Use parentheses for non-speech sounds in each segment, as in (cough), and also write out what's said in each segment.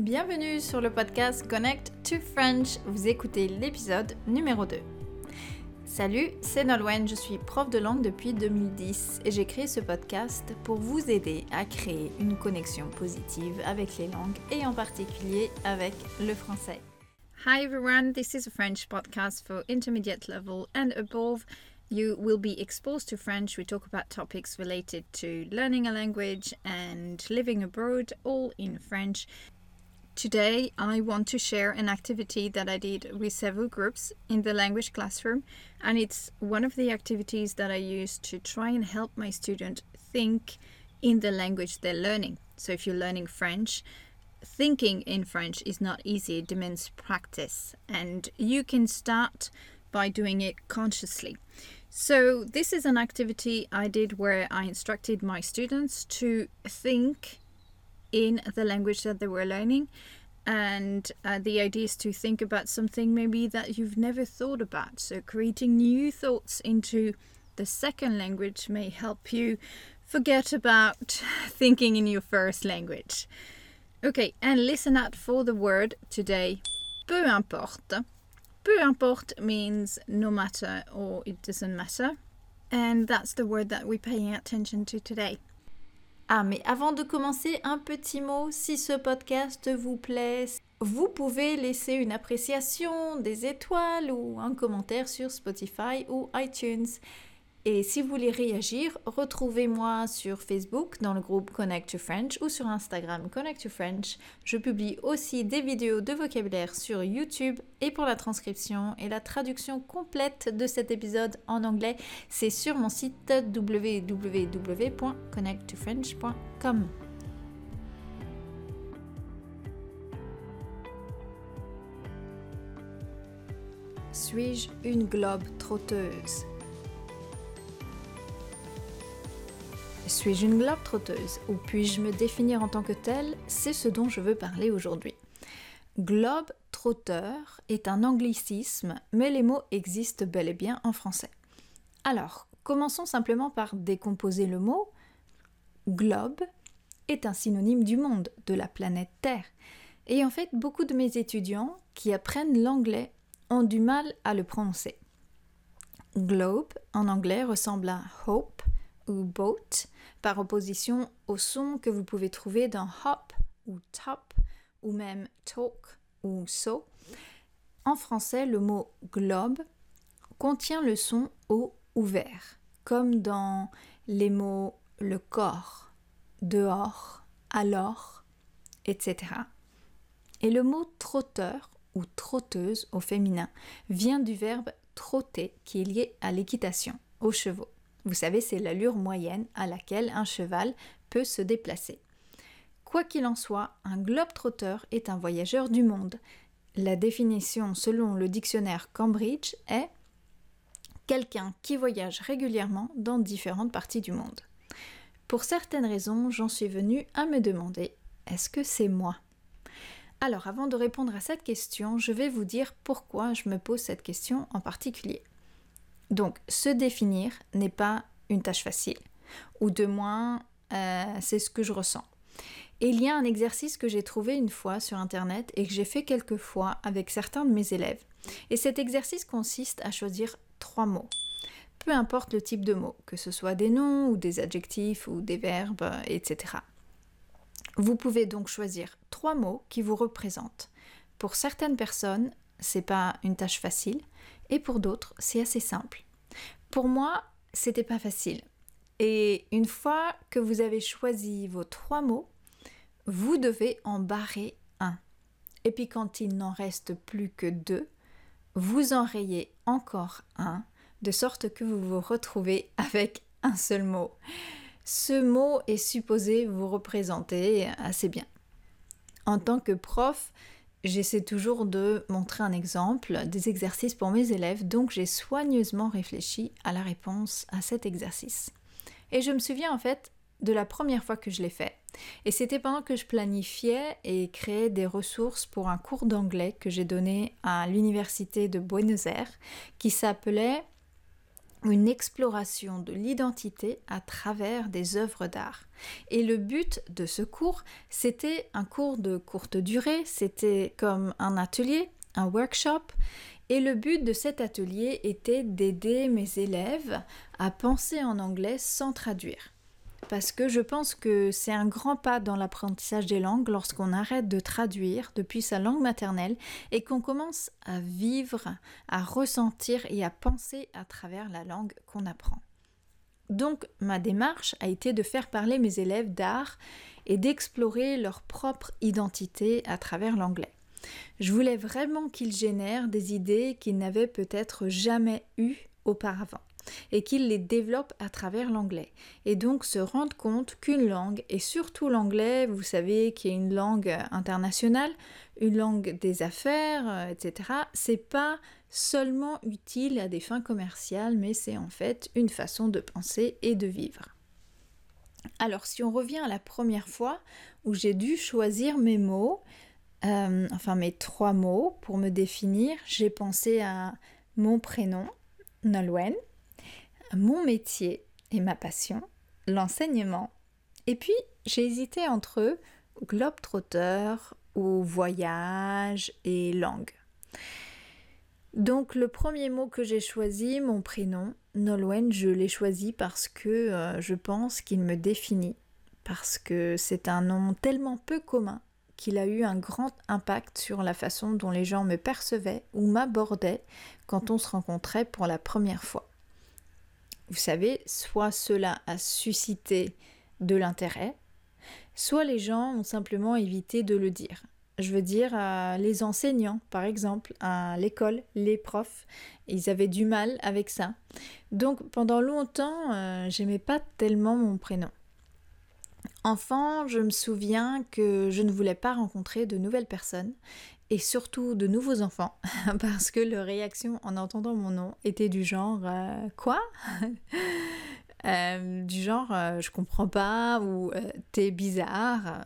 Bienvenue sur le podcast Connect to French. Vous écoutez l'épisode numéro 2. Salut, c'est Nolwenn, je suis prof de langue depuis 2010 et j'ai créé ce podcast pour vous aider à créer une connexion positive avec les langues et en particulier avec le français. Hi everyone, this is a French podcast for intermediate level and above. You will be exposed to French. We talk about topics related to learning a language and living abroad, all in French. Today, I want to share an activity that I did with several groups in the language classroom, and it's one of the activities that I use to try and help my student think in the language they're learning. So, if you're learning French, thinking in French is not easy, it demands practice, and you can start by doing it consciously. So, this is an activity I did where I instructed my students to think in the language that they were learning. And uh, the idea is to think about something maybe that you've never thought about. So, creating new thoughts into the second language may help you forget about (laughs) thinking in your first language. Okay, and listen out for the word today. Peu importe. Peu importe means no matter or it doesn't matter. And that's the word that we're paying attention to today. Ah, mais avant de commencer, un petit mot. Si ce podcast vous plaît, vous pouvez laisser une appréciation, des étoiles ou un commentaire sur Spotify ou iTunes. Et si vous voulez réagir, retrouvez-moi sur Facebook dans le groupe Connect to French ou sur Instagram Connect to French. Je publie aussi des vidéos de vocabulaire sur YouTube et pour la transcription et la traduction complète de cet épisode en anglais, c'est sur mon site www.connecttofrench.com. Suis-je une globe trotteuse? Suis-je une globe trotteuse ou puis-je me définir en tant que telle? C'est ce dont je veux parler aujourd'hui. Globe trotteur est un anglicisme, mais les mots existent bel et bien en français. Alors, commençons simplement par décomposer le mot. Globe est un synonyme du monde, de la planète Terre. Et en fait, beaucoup de mes étudiants qui apprennent l'anglais ont du mal à le prononcer. Globe en anglais ressemble à hope ou boat, par opposition au son que vous pouvez trouver dans hop ou top, ou même talk ou so. En français, le mot globe contient le son O ouvert, comme dans les mots le corps, dehors, alors, etc. Et le mot trotteur ou trotteuse au féminin vient du verbe trotter qui est lié à l'équitation, aux chevaux. Vous savez, c'est l'allure moyenne à laquelle un cheval peut se déplacer. Quoi qu'il en soit, un globe-trotteur est un voyageur du monde. La définition selon le dictionnaire Cambridge est quelqu'un qui voyage régulièrement dans différentes parties du monde. Pour certaines raisons, j'en suis venue à me demander est-ce que c'est moi? Alors, avant de répondre à cette question, je vais vous dire pourquoi je me pose cette question en particulier. Donc, se définir n'est pas une tâche facile, ou de moins, euh, c'est ce que je ressens. Et il y a un exercice que j'ai trouvé une fois sur Internet et que j'ai fait quelques fois avec certains de mes élèves. Et cet exercice consiste à choisir trois mots. Peu importe le type de mots, que ce soit des noms ou des adjectifs ou des verbes, etc. Vous pouvez donc choisir trois mots qui vous représentent. Pour certaines personnes, c'est pas une tâche facile, et pour d'autres, c'est assez simple. Pour moi, c'était pas facile. Et une fois que vous avez choisi vos trois mots, vous devez en barrer un. Et puis quand il n'en reste plus que deux, vous en rayez encore un, de sorte que vous vous retrouvez avec un seul mot. Ce mot est supposé vous représenter assez bien. En tant que prof, J'essaie toujours de montrer un exemple, des exercices pour mes élèves, donc j'ai soigneusement réfléchi à la réponse à cet exercice. Et je me souviens en fait de la première fois que je l'ai fait. Et c'était pendant que je planifiais et créais des ressources pour un cours d'anglais que j'ai donné à l'université de Buenos Aires qui s'appelait une exploration de l'identité à travers des œuvres d'art. Et le but de ce cours, c'était un cours de courte durée, c'était comme un atelier, un workshop, et le but de cet atelier était d'aider mes élèves à penser en anglais sans traduire parce que je pense que c'est un grand pas dans l'apprentissage des langues lorsqu'on arrête de traduire depuis sa langue maternelle et qu'on commence à vivre, à ressentir et à penser à travers la langue qu'on apprend. Donc ma démarche a été de faire parler mes élèves d'art et d'explorer leur propre identité à travers l'anglais. Je voulais vraiment qu'ils génèrent des idées qu'ils n'avaient peut-être jamais eues auparavant et qu'ils les développent à travers l'anglais. Et donc se rendre compte qu'une langue, et surtout l'anglais, vous savez, qui est une langue internationale, une langue des affaires, euh, etc., c'est pas seulement utile à des fins commerciales, mais c'est en fait une façon de penser et de vivre. Alors si on revient à la première fois où j'ai dû choisir mes mots, euh, enfin mes trois mots pour me définir, j'ai pensé à mon prénom, Nolwenn, mon métier et ma passion, l'enseignement. Et puis, j'ai hésité entre globe-trotteur ou voyage et langue. Donc le premier mot que j'ai choisi, mon prénom, Nolwenn, je l'ai choisi parce que euh, je pense qu'il me définit, parce que c'est un nom tellement peu commun qu'il a eu un grand impact sur la façon dont les gens me percevaient ou m'abordaient quand on se rencontrait pour la première fois vous savez, soit cela a suscité de l'intérêt, soit les gens ont simplement évité de le dire. Je veux dire, les enseignants, par exemple, à l'école, les profs, ils avaient du mal avec ça. Donc pendant longtemps, euh, j'aimais pas tellement mon prénom. Enfant, je me souviens que je ne voulais pas rencontrer de nouvelles personnes et surtout de nouveaux enfants (laughs) parce que leur réaction en entendant mon nom était du genre euh, quoi? (laughs) Euh, du genre euh, je comprends pas ou t'es bizarre.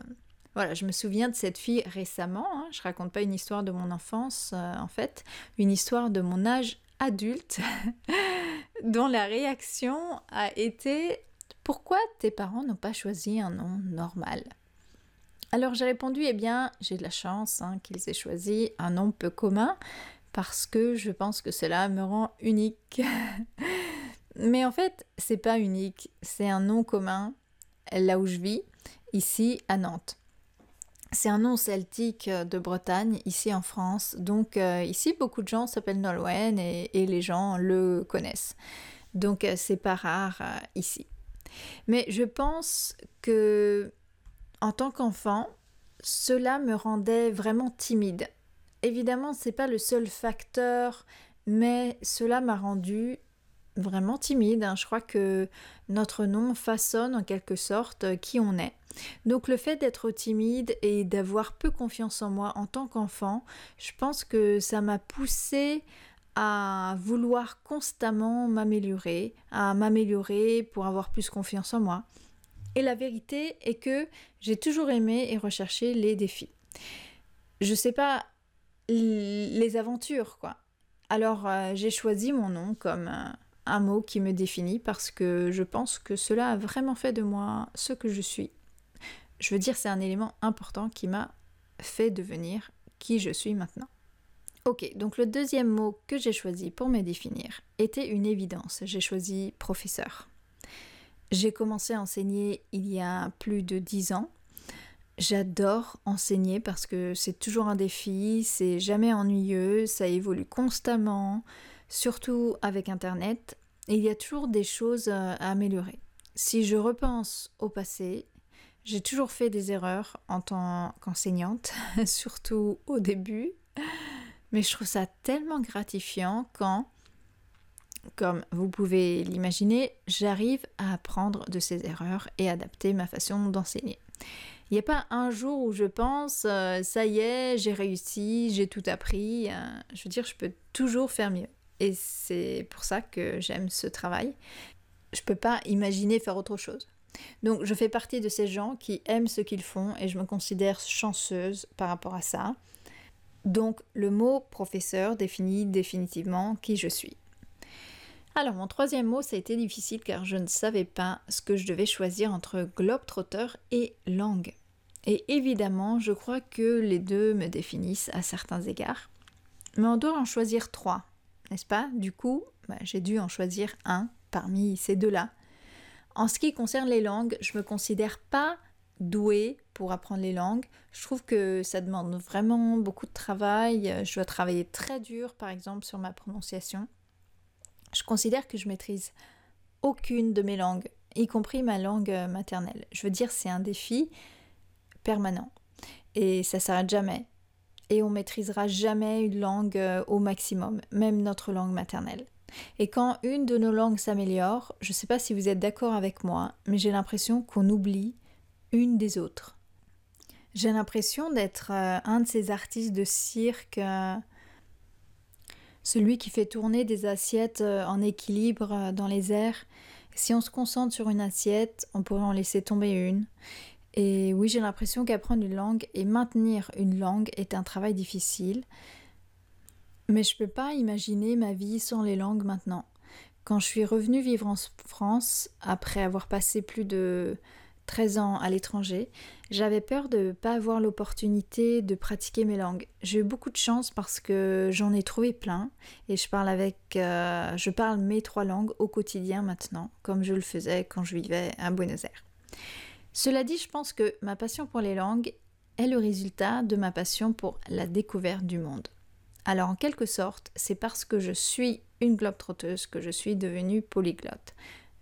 Voilà je me souviens de cette fille récemment hein, je raconte pas une histoire de mon enfance en fait une histoire de mon âge adulte (laughs) dont la réaction a été pourquoi tes parents n'ont pas choisi un nom normal? Alors j'ai répondu, eh bien, j'ai de la chance hein, qu'ils aient choisi un nom peu commun parce que je pense que cela me rend unique. (laughs) Mais en fait, c'est pas unique, c'est un nom commun là où je vis, ici à Nantes. C'est un nom celtique de Bretagne, ici en France. Donc euh, ici, beaucoup de gens s'appellent Nolwenn et, les gens le connaissent. Donc euh, c'est pas rare euh, ici. Mais je pense que en tant qu'enfant, cela me rendait vraiment timide. Évidemment, c'est pas le seul facteur, mais cela m'a rendu vraiment timide. Hein. Je crois que notre nom façonne en quelque sorte qui on est. Donc le fait d'être timide et d'avoir peu confiance en moi en tant qu'enfant, je pense que ça m'a poussé à vouloir constamment m'améliorer, à m'améliorer pour avoir plus confiance en moi. Et la vérité est que j'ai toujours aimé et recherché les défis. Je sais pas les aventures quoi. Alors euh, j'ai choisi mon nom comme euh, un mot qui me définit parce que je pense que cela a vraiment fait de moi ce que je suis. Je veux dire c'est un élément important qui m'a fait devenir qui je suis maintenant. Ok, donc le deuxième mot que j'ai choisi pour me définir était une évidence. J'ai choisi professeur. J'ai commencé à enseigner il y a plus de dix ans. J'adore enseigner parce que c'est toujours un défi, c'est jamais ennuyeux, ça évolue constamment, surtout avec Internet, et il y a toujours des choses à améliorer. Si je repense au passé, j'ai toujours fait des erreurs en tant qu'enseignante, (laughs) surtout au début, mais je trouve ça tellement gratifiant quand comme vous pouvez l'imaginer, j'arrive à apprendre de ces erreurs et adapter ma façon d'enseigner. Il n'y a pas un jour où je pense, euh, ça y est, j'ai réussi, j'ai tout appris. Euh, je veux dire, je peux toujours faire mieux. Et c'est pour ça que j'aime ce travail. Je peux pas imaginer faire autre chose. Donc je fais partie de ces gens qui aiment ce qu'ils font et je me considère chanceuse par rapport à ça. Donc le mot professeur définit définitivement qui je suis. Alors mon troisième mot, ça a été difficile car je ne savais pas ce que je devais choisir entre globe-trotter et langue. Et évidemment, je crois que les deux me définissent à certains égards. Mais on doit en choisir trois, n'est-ce pas? Du coup, bah, j'ai dû en choisir un parmi ces deux-là. En ce qui concerne les langues, je me considère pas douée pour apprendre les langues. Je trouve que ça demande vraiment beaucoup de travail. Je dois travailler très dur, par exemple, sur ma prononciation. Je considère que je maîtrise aucune de mes langues, y compris ma langue maternelle. Je veux dire, c'est un défi permanent. Et ça s'arrête jamais. Et on maîtrisera jamais une langue euh, au maximum, même notre langue maternelle. Et quand une de nos langues s'améliore, je ne sais pas si vous êtes d'accord avec moi, mais j'ai l'impression qu'on oublie une des autres. J'ai l'impression d'être euh, un de ces artistes de cirque, euh, celui qui fait tourner des assiettes euh, en équilibre dans les airs. Si on se concentre sur une assiette, on pourrait en laisser tomber une. Et oui, j'ai l'impression qu'apprendre une langue et maintenir une langue est un travail difficile. Mais je ne peux pas imaginer ma vie sans les langues maintenant. Quand je suis revenue vivre en France, après avoir passé plus de 13 ans à l'étranger, j'avais peur de ne pas avoir l'opportunité de pratiquer mes langues. J'ai eu beaucoup de chance parce que j'en ai trouvé plein et je parle avec, euh, je parle mes trois langues au quotidien maintenant, comme je le faisais quand je vivais à Buenos Aires. Cela dit, je pense que ma passion pour les langues est le résultat de ma passion pour la découverte du monde. Alors en quelque sorte, c'est parce que je suis une globe trotteuse que je suis devenue polyglotte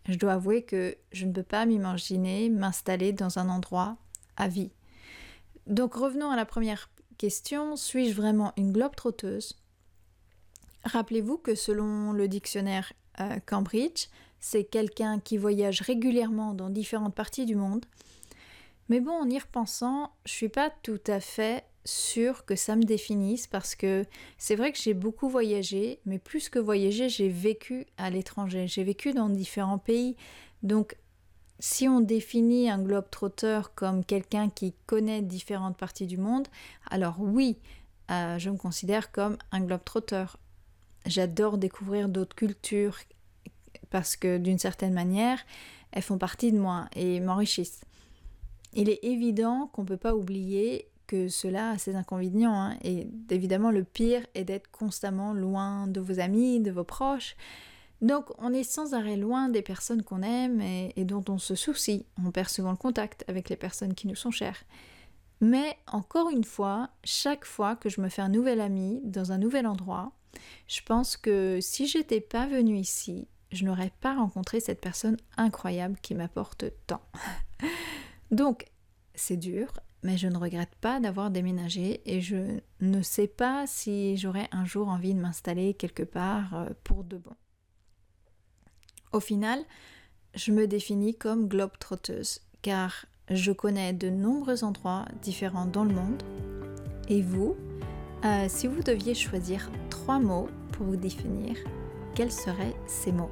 je dois avouer que je ne peux pas m'imaginer m'installer dans un endroit à vie. Donc revenons à la première question, suis-je vraiment une globe trotteuse? Rappelez-vous que selon le dictionnaire euh, Cambridge, c'est quelqu'un qui voyage régulièrement dans différentes parties du monde. Mais bon, en y repensant, je suis pas tout à fait sûr que ça me définisse parce que c'est vrai que j'ai beaucoup voyagé, mais plus que voyager, j'ai vécu à l'étranger. J'ai vécu dans différents pays. Donc, si on définit un globe trotteur comme quelqu'un qui connaît différentes parties du monde, alors oui, euh, je me considère comme un globe trotteur. J'adore découvrir d'autres cultures parce que d'une certaine manière, elles font partie de moi et m'enrichissent. Il est évident qu'on ne peut pas oublier que cela a ses inconvénients. Hein. Et évidemment, le pire est d'être constamment loin de vos amis, de vos proches. Donc, on est sans arrêt loin des personnes qu'on aime et, dont on se soucie. On perd souvent le contact avec les personnes qui nous sont chères. Mais encore une fois, chaque fois que je me fais un nouvel ami dans un nouvel endroit, je pense que si j'étais pas venue ici, je n'aurais pas rencontré cette personne incroyable qui m'apporte tant. (laughs) Donc, c'est dur, mais je ne regrette pas d'avoir déménagé et je ne sais pas si j'aurai un jour envie de m'installer quelque part euh, pour de bon. Au final, je me définis comme globe-trotteuse car je connais de nombreux endroits différents dans le monde. Et vous, euh, si vous deviez choisir trois mots pour vous définir, quels seraient ces mots?